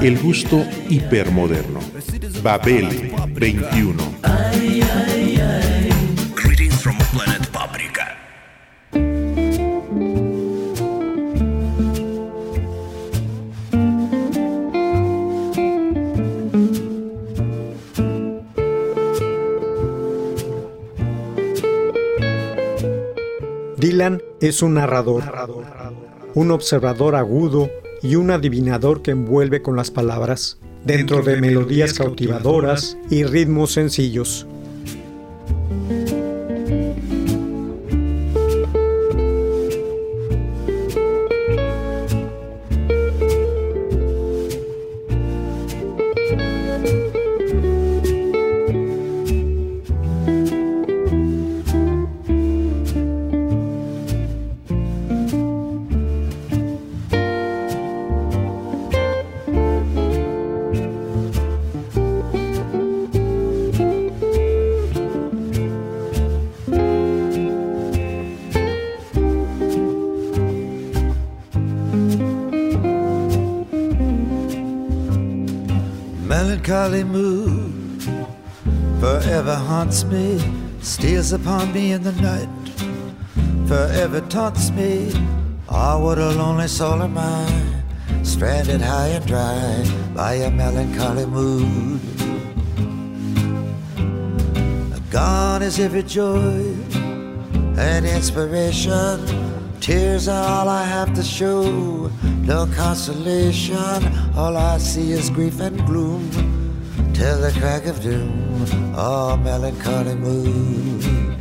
El gusto hipermoderno. Babel 21. Greetings from planet Paprika. Dylan es un narrador, un observador agudo y un adivinador que envuelve con las palabras, dentro de melodías cautivadoras y ritmos sencillos. Forever haunts me, steals upon me in the night, forever taunts me. Ah, what a lonely soul am I, stranded high and dry by a melancholy mood. Gone is every joy and inspiration. Tears are all I have to show. No consolation, all I see is grief and gloom. Till the crack of doom, oh melancholy mood.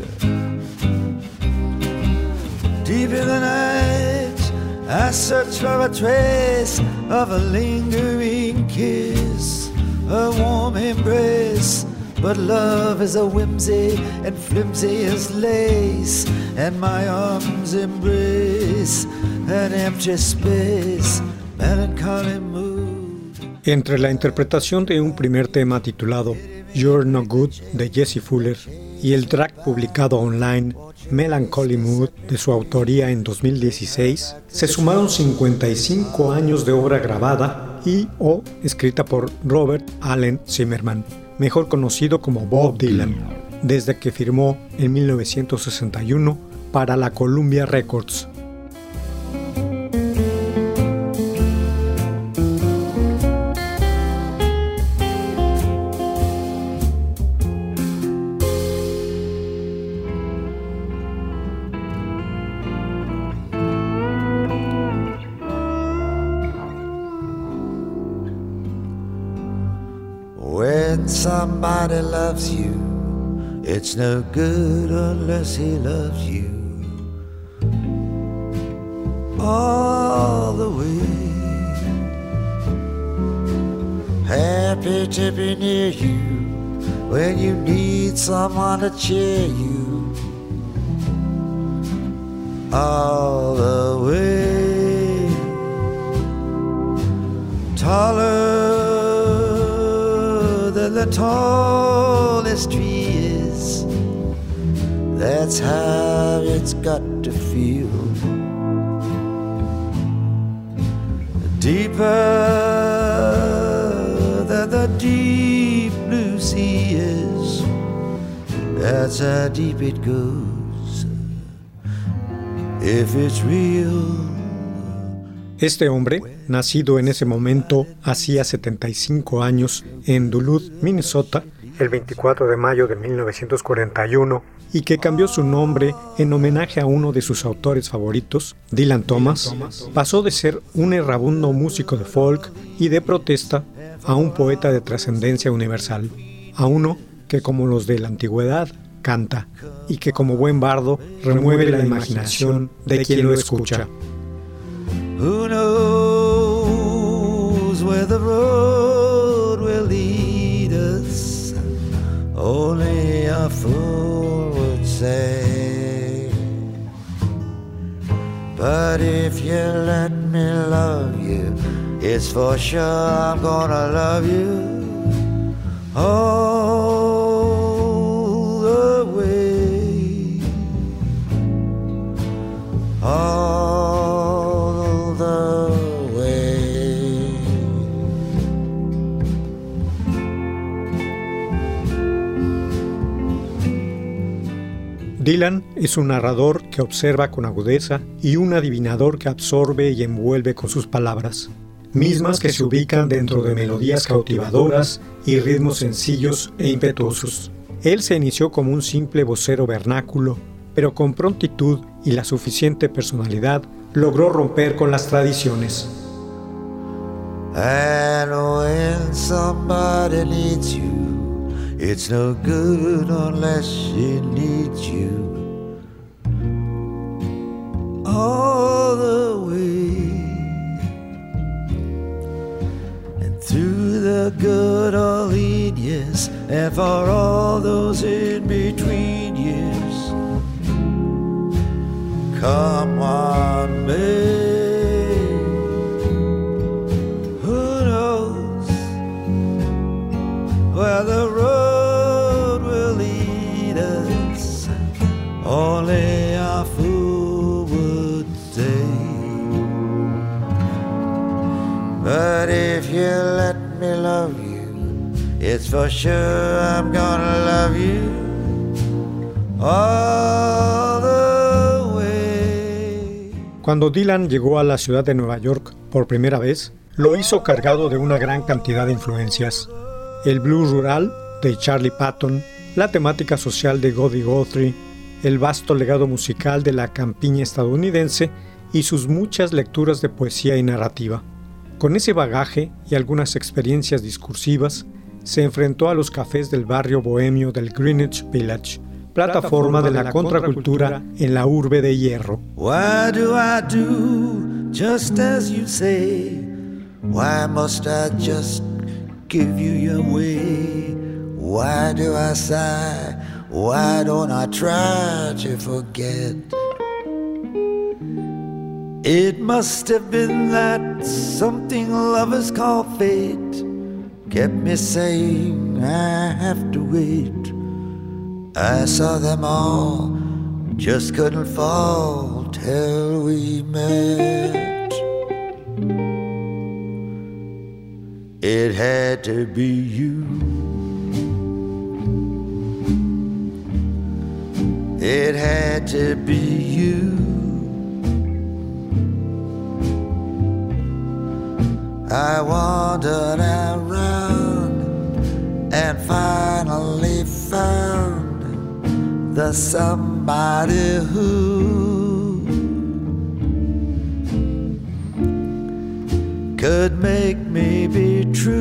Deep in the night, I search for a trace of a lingering kiss, a warm embrace. But love is a whimsy and flimsy as lace, and my arms embrace an empty space, melancholy mood. Entre la interpretación de un primer tema titulado You're No Good de Jesse Fuller y el track publicado online Melancholy Mood de su autoría en 2016, se sumaron 55 años de obra grabada y o escrita por Robert Allen Zimmerman, mejor conocido como Bob Dylan, desde que firmó en 1961 para la Columbia Records. Loves you, it's no good unless he loves you all the way. Happy to be near you when you need someone to cheer you all the way. Taller the tallest tree is. That's how it's got to feel. Deeper than the deep blue sea is. That's how deep it goes. If it's real. Este hombre, nacido en ese momento hacía 75 años en Duluth, Minnesota, el 24 de mayo de 1941, y que cambió su nombre en homenaje a uno de sus autores favoritos, Dylan Thomas, pasó de ser un errabundo músico de folk y de protesta a un poeta de trascendencia universal, a uno que como los de la antigüedad canta y que como buen bardo remueve la imaginación de quien lo escucha. Where the road will lead us. Only a fool would say. But if you let me love you, it's for sure I'm gonna love you. All the way. All Dylan es un narrador que observa con agudeza y un adivinador que absorbe y envuelve con sus palabras, mismas que se ubican dentro de melodías cautivadoras y ritmos sencillos e impetuosos. Él se inició como un simple vocero vernáculo, pero con prontitud y la suficiente personalidad logró romper con las tradiciones. It's no good unless she needs you. All the way. And through the good or lean years, and for all those in between years. Come on, babe. Who knows where the road for sure I'm gonna love you all the way. Cuando Dylan llegó a la ciudad de Nueva York por primera vez, lo hizo cargado de una gran cantidad de influencias. El blues rural de Charlie Patton, la temática social de Goldie Guthrie, el vasto legado musical de la campiña estadounidense y sus muchas lecturas de poesía y narrativa. Con ese bagaje y algunas experiencias discursivas, se enfrentó a los cafés del barrio bohemio del Greenwich Village, plataforma de la contracultura en la urbe de hierro. Why do I do just as you say? Why must I just give you your way? Why do I sigh? Why don't I try to forget? It must have been that something lovers call fate kept me saying I have to wait. I saw them all, just couldn't fall till we met. It had to be you. It had to be you. I wandered around and finally found the somebody who could make me be true,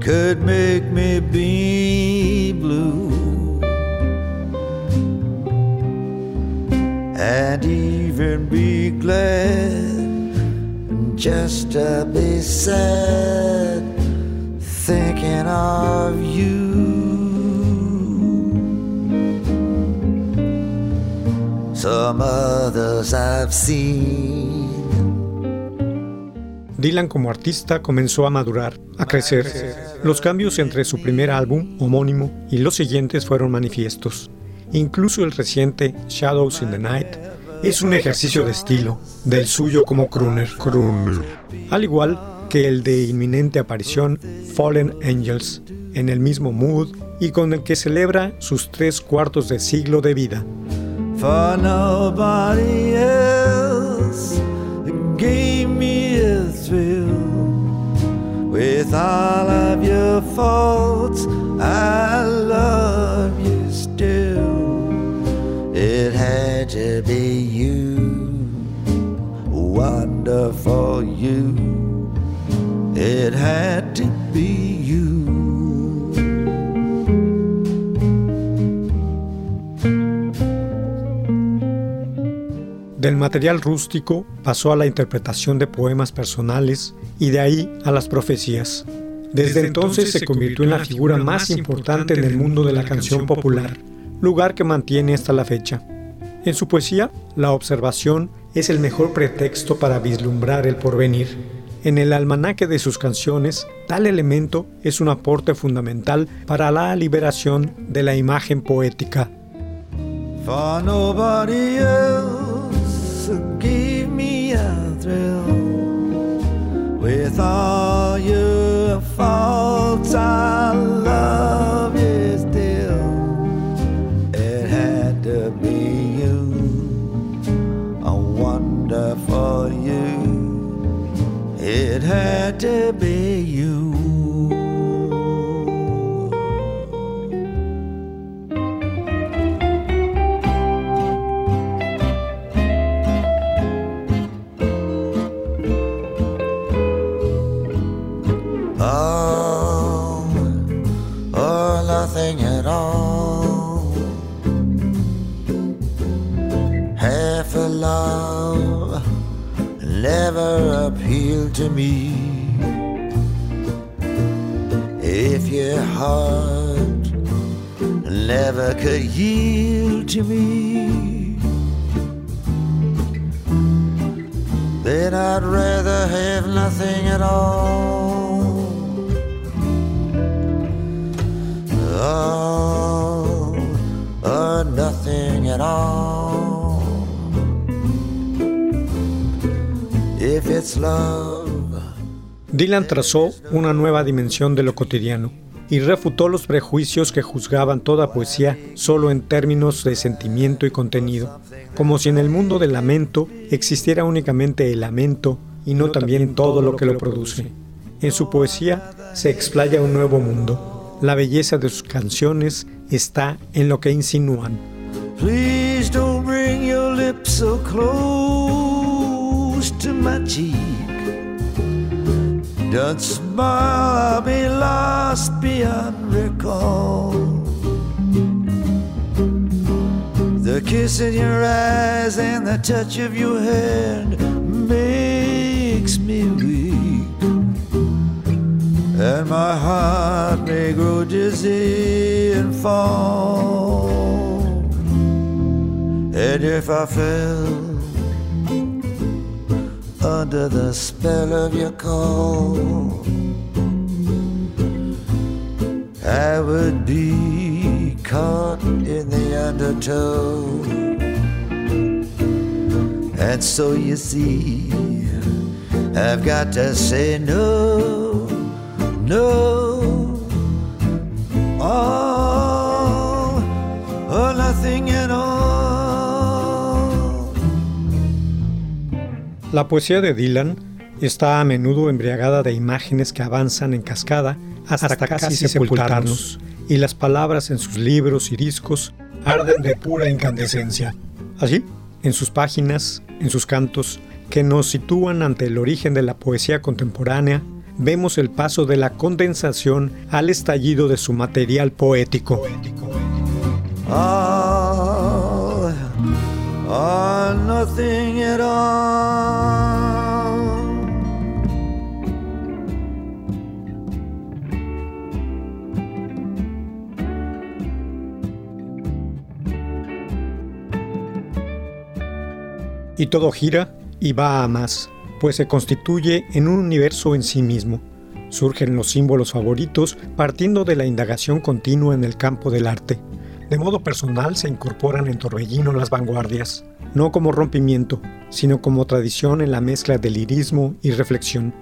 could make me be be glad just to be sad thinking of you. Some others I've seen. Dylan como artista comenzó a madurar, a crecer. Los cambios entre su primer álbum, homónimo, y los siguientes fueron manifiestos. Incluso el reciente Shadows in the Night es un ejercicio de estilo, del suyo como crooner. Al igual que el de inminente aparición Fallen Angels, en el mismo mood y con el que celebra sus tres cuartos de siglo de vida. For nobody else gave me a thrill. With all of your faults, I love you to be you, wonderful you. It had to be you. Del material rústico pasó a la interpretación de poemas personales y de ahí a las profecías. Desde entonces se convirtió en la figura más importante en el mundo de la canción popular, lugar que mantiene hasta la fecha. En su poesía, la observación es el mejor pretexto para vislumbrar el porvenir. En el almanaque de sus canciones, tal elemento es un aporte fundamental para la liberación de la imagen poética. Had to to me. If your heart never could yield to me. Then I'd rather have nothing at all. all or nothing at all. If it's love, Dylan trazó una nueva dimensión de lo cotidiano y refutó los prejuicios que juzgaban toda poesía solo en términos de sentimiento y contenido, como si en el mundo del lamento existiera únicamente el lamento y no también todo lo que lo produce. En su poesía se explaya un nuevo mundo. La belleza de sus canciones está en lo que insinúan. please don't bring your lips so close to my. Don't smile, I'll be lost beyond recall. The kiss in your eyes and the touch of your hand makes me weak. And my heart may grow dizzy and fall. And if I fell under the spell of your call, I would be caught in the undertow. And so you see, I've got to say no, no, La poesía de Dylan está a menudo embriagada de imágenes que avanzan en cascada hasta, casi, sepultarnos, y las palabras en sus libros y discos arden de pura incandescencia. Así, en sus páginas, en sus cantos, que nos sitúan ante el origen de la poesía contemporánea, vemos el paso de la condensación al estallido de su material poético. all nothing all. Y todo gira y va a más, pues se constituye en un universo en sí mismo. Surgen los símbolos favoritos partiendo de la indagación continua en el campo del arte. De modo personal se incorporan en Torbellino las vanguardias, no como rompimiento, sino como tradición en la mezcla de lirismo y reflexión.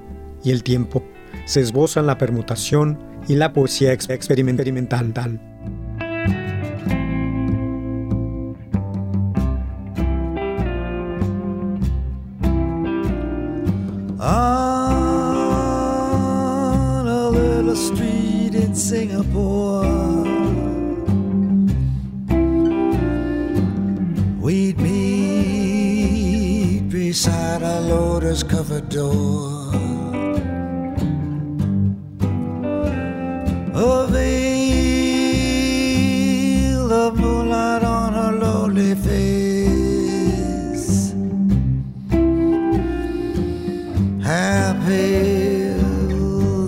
Y el tiempo, se esbozan la permutación y la poesía ex- experimental. on. mother's covered door. A veil of moonlight on her lonely face. Happy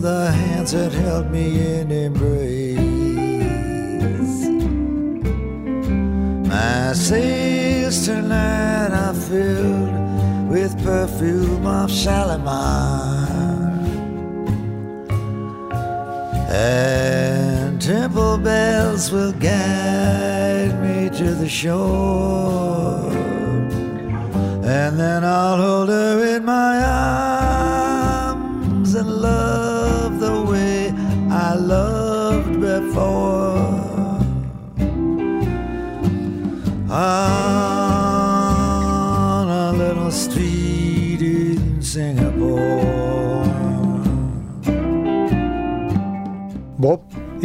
the hands that held me in embrace. My sails tonight perfume of Shalimar. And temple bells will guide me to the shore. And then I'll hold her in my arms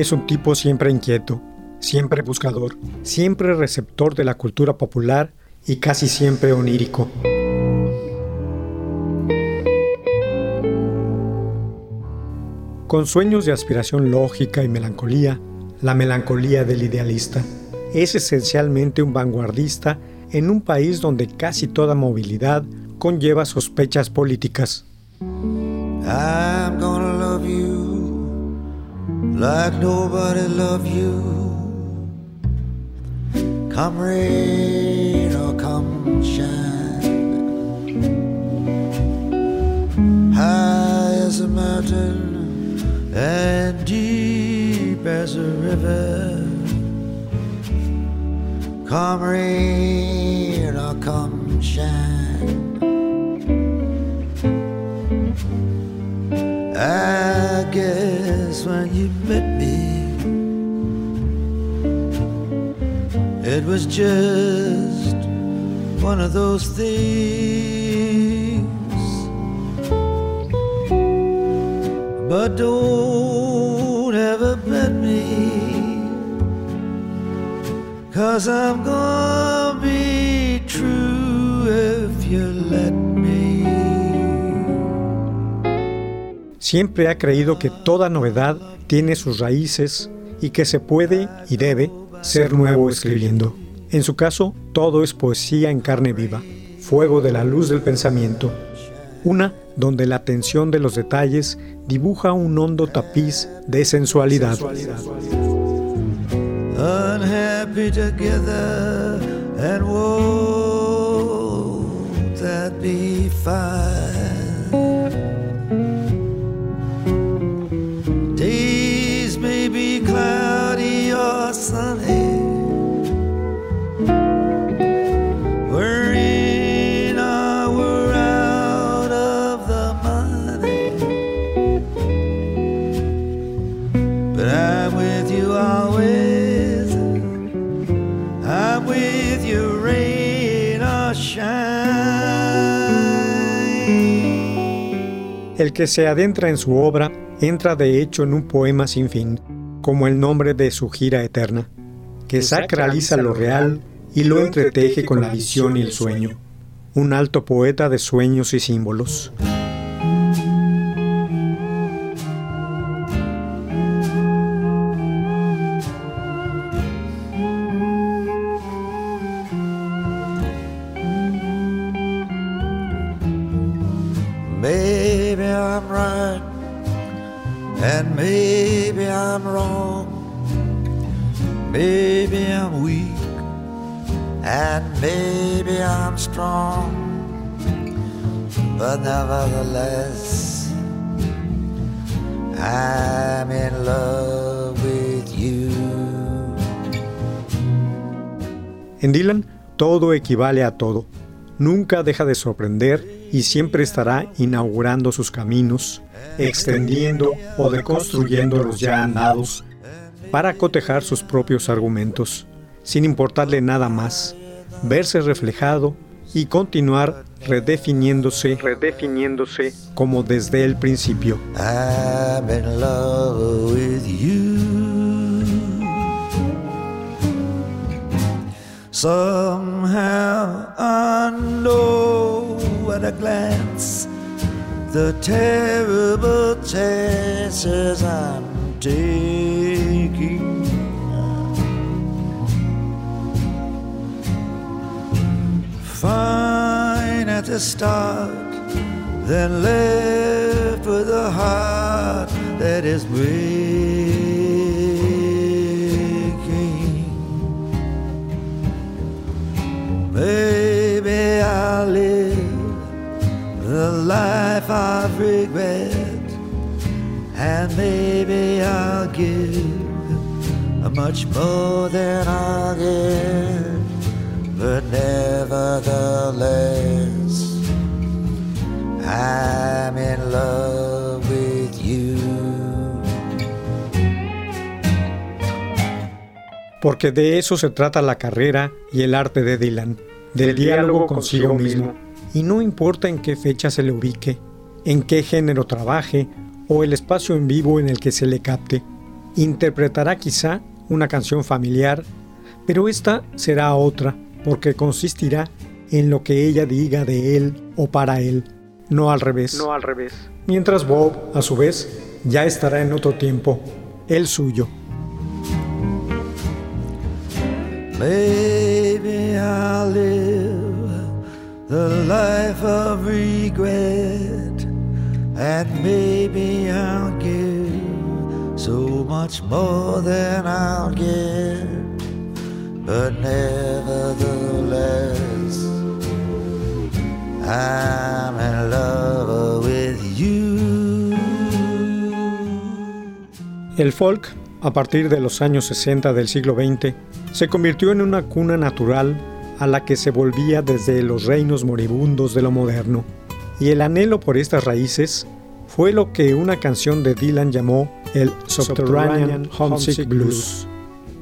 es un tipo siempre inquieto, siempre buscador, siempre receptor de la cultura popular y casi siempre onírico. Con sueños de aspiración lógica y melancolía, la melancolía del idealista, es esencialmente un vanguardista en un país donde casi toda movilidad conlleva sospechas políticas. Like nobody loved you. Come rain or come shine. High as a mountain and deep as a river. Come rain or come shine. I guess when you met me, it was just one of those things. But don't ever bet me, cause I'm gonna be true if you Siempre ha creído que toda novedad tiene sus raíces y que se puede y debe ser nuevo escribiendo. En su caso, todo es poesía en carne viva, fuego de la luz del pensamiento. Una donde la atención de los detalles dibuja un hondo tapiz de sensualidad. We're in or out of the money. But I'm with you always. I'm with you, rain or. El que se adentra en su obra entra de hecho en un poema sin fin, como el nombre de su gira eterna, que sacraliza lo real y lo entreteje con la visión y el sueño. Un alto poeta de sueños y símbolos. And maybe I'm strong. But nevertheless, I'm in love with you. En Dylan, todo equivale a todo. Nunca deja de sorprender y siempre estará inaugurando sus caminos, extendiendo o deconstruyendo los ya andados para cotejar sus propios argumentos, sin importarle nada más, verse reflejado y continuar redefiniéndose, redefiniéndose como desde el principio. I'm in love with you. Somehow I know at a glance the terrible chances I'm taking. The start, then left with a heart that is breaking. Maybe I'll live the life of regret, and maybe I'll give much more than I'll get, but nevertheless, I'm in love with you. Porque de eso se trata la carrera y el arte de Dylan, del diálogo consigo mismo. Y no importa en qué fecha se le ubique, en qué género trabaje o el espacio en vivo en el que se le capte, interpretará quizá una canción familiar, pero esta será otra porque consistirá en lo que ella diga de él o para él, no al revés. No al revés. Mientras Bob, a su vez, ya estará en otro tiempo, el suyo. Maybe I'll live the life of regret, and maybe I'll give so much more than I'll get, but nevertheless, I'm in love with you. El folk, a partir de los años 60 del siglo XX, se convirtió en una cuna natural a la que se volvía desde los reinos moribundos de lo moderno, y el anhelo por estas raíces fue lo que una canción de Dylan llamó el Subterranean Homesick Blues.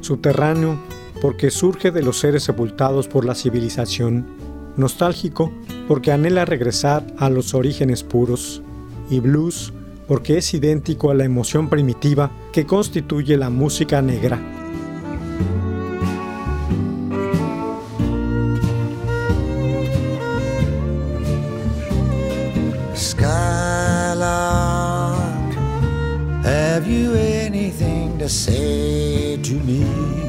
Subterráneo porque surge de los seres sepultados por la civilización, nostálgico porque anhela regresar a los orígenes puros, y blues porque es idéntico a la emoción primitiva que constituye la música negra. Skylark, have you anything to say to me?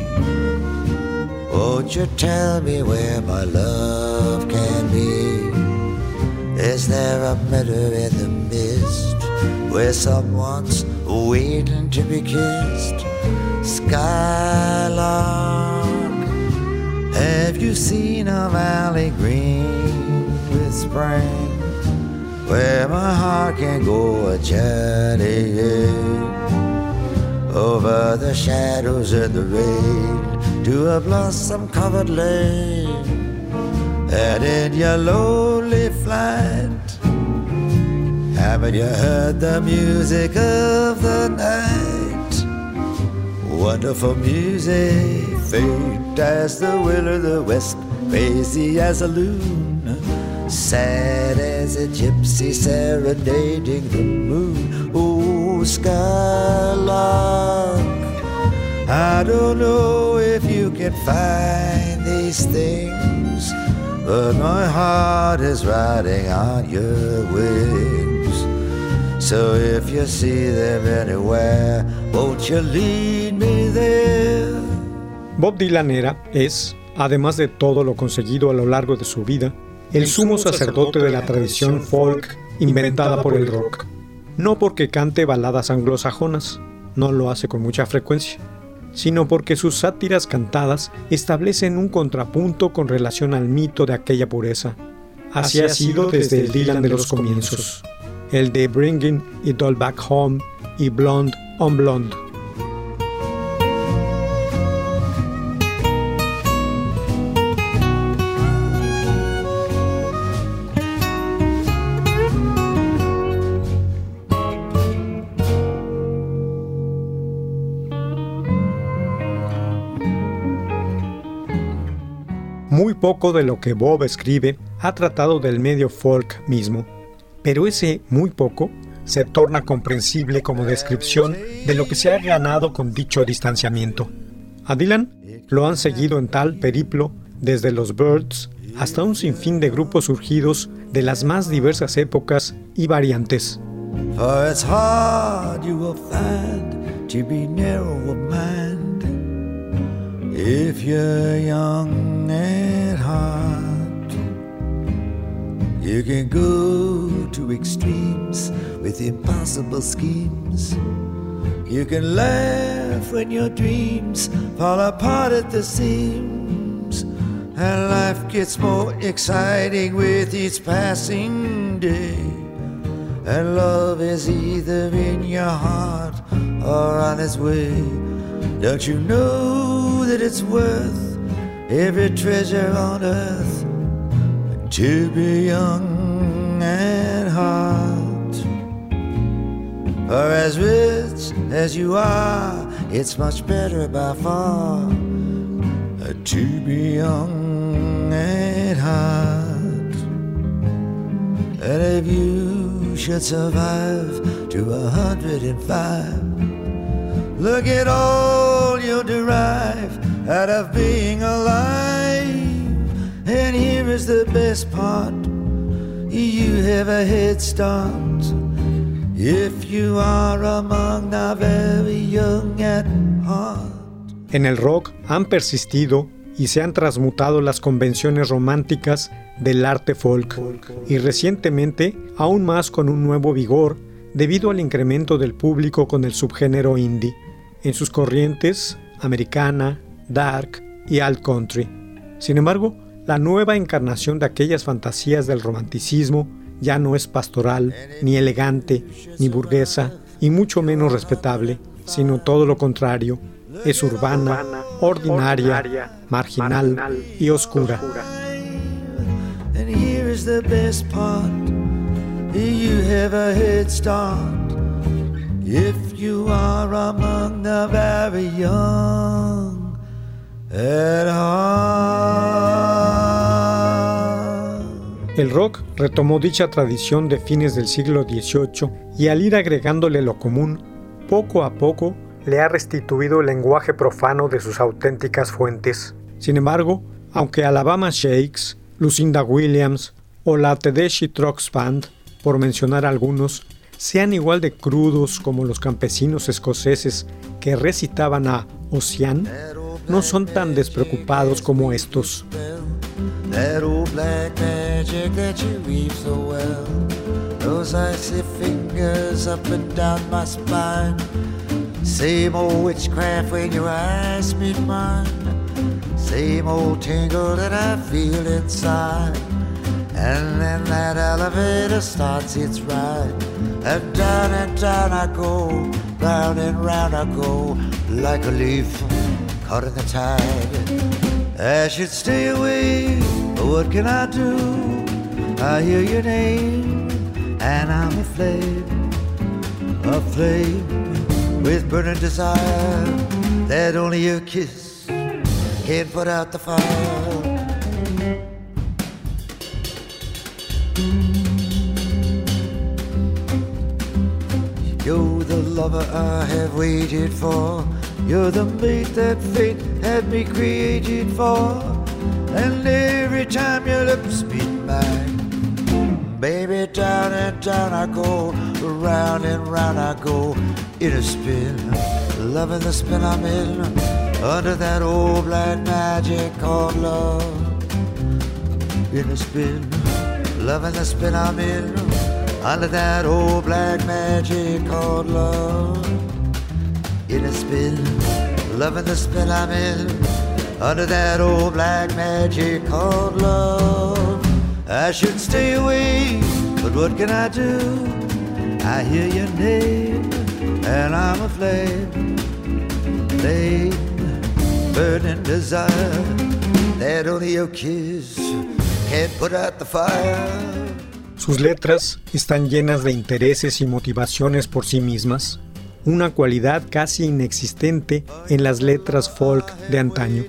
Won't you tell me where my love can be? Is there a meadow in the mist where someone's waiting to be kissed? Skylark, have you seen a valley green with spring? where my heart can go a journeying over the shadows and the rain to a blossom covered lane. And in your lonely flight, haven't you heard the music of the night? Wonderful music, faint as the will of the west, crazy as a loon. Sad as a gypsy serenading the moon. Oh, skylark, I don't know if you can find these things, but my heart is riding on your wings. So if you see them anywhere, won't you lead me there? Bob Dylan era, es, además de todo lo conseguido a lo largo de su vida, el sumo sacerdote de la tradición folk inventada por el rock. No porque cante baladas anglosajonas, no lo hace con mucha frecuencia, sino porque sus sátiras cantadas establecen un contrapunto con relación al mito de aquella pureza. Así ha sido desde el Dylan de los comienzos, el de Bringing It All Back Home y Blonde on Blonde. Poco de lo que Bob escribe ha tratado del medio folk mismo, pero ese muy poco se torna comprensible como descripción de lo que se ha ganado con dicho distanciamiento. A Dylan lo han seguido en tal periplo desde los Birds hasta un sinfín de grupos surgidos de las más diversas épocas y variantes. Heart. You can go to extremes with impossible schemes. You can laugh when your dreams fall apart at the seams. and life gets more exciting with each passing day. And love is either in your heart or on its way. Don't you know that it's worth every treasure on earth to be young and hot? For as rich as you are, it's much better by far to be young and hot. And if you should survive to a hundred and five, look at all you'll derive out of being alive. And here is the best part you have a head start if you are among the very young at heart. En el rock han persistido y se han transmutado las convenciones románticas del arte folk y recientemente aún más con un nuevo vigor debido al incremento del público con el subgénero indie en sus corrientes americana, dark y alt country. Sin embargo, la nueva encarnación de aquellas fantasías del romanticismo ya no es pastoral, ni elegante, ni burguesa, y mucho menos respetable, sino todo lo contrario, es urbana, ordinaria, marginal y oscura. If you are among the very. El rock retomó dicha tradición de fines del siglo XVIII y al ir agregándole lo común, poco a poco le ha restituido el lenguaje profano de sus auténticas fuentes. Sin embargo, aunque Alabama Shakes, Lucinda Williams o la Tedeschi Trucks Band, por mencionar algunos, sean igual de crudos como los campesinos escoceses que recitaban a Ocean, no son tan despreocupados como estos. Same old witchcraft when your eyes meet mine. Same old tingle that I feel inside. And then that elevator starts its ride. And down and down I go, round and round I go, like a leaf caught in the tide. I should stay away, but what can I do? I hear your name, and I'm aflame, aflame with burning desire that only your kiss can put out the fire. You're the lover I have waited for. You're the mate that fate had me created for. And every time your lips meet mine, baby, down and down I go, round and round I go, in a spin, loving the spin I'm in, under that old black magic called love. In a spin, loving the spin I'm in, under that old black magic called love. In a spin, loving the spin I'm in, under that old black magic called love. I should stay away, but what can I do? I hear your name, and I'm aflame, flame, burning desire that only your kiss can put out the fire. Sus letras están llenas de intereses y motivaciones por sí mismas, una cualidad casi inexistente en las letras folk de antaño.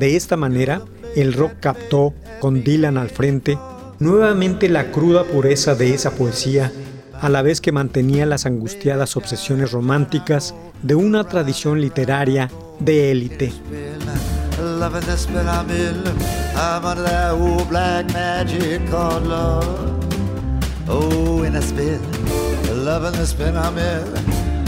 De esta manera, el rock captó, con Dylan al frente, nuevamente la cruda pureza de esa poesía, a la vez que mantenía las angustiadas obsesiones románticas de una tradición literaria de élite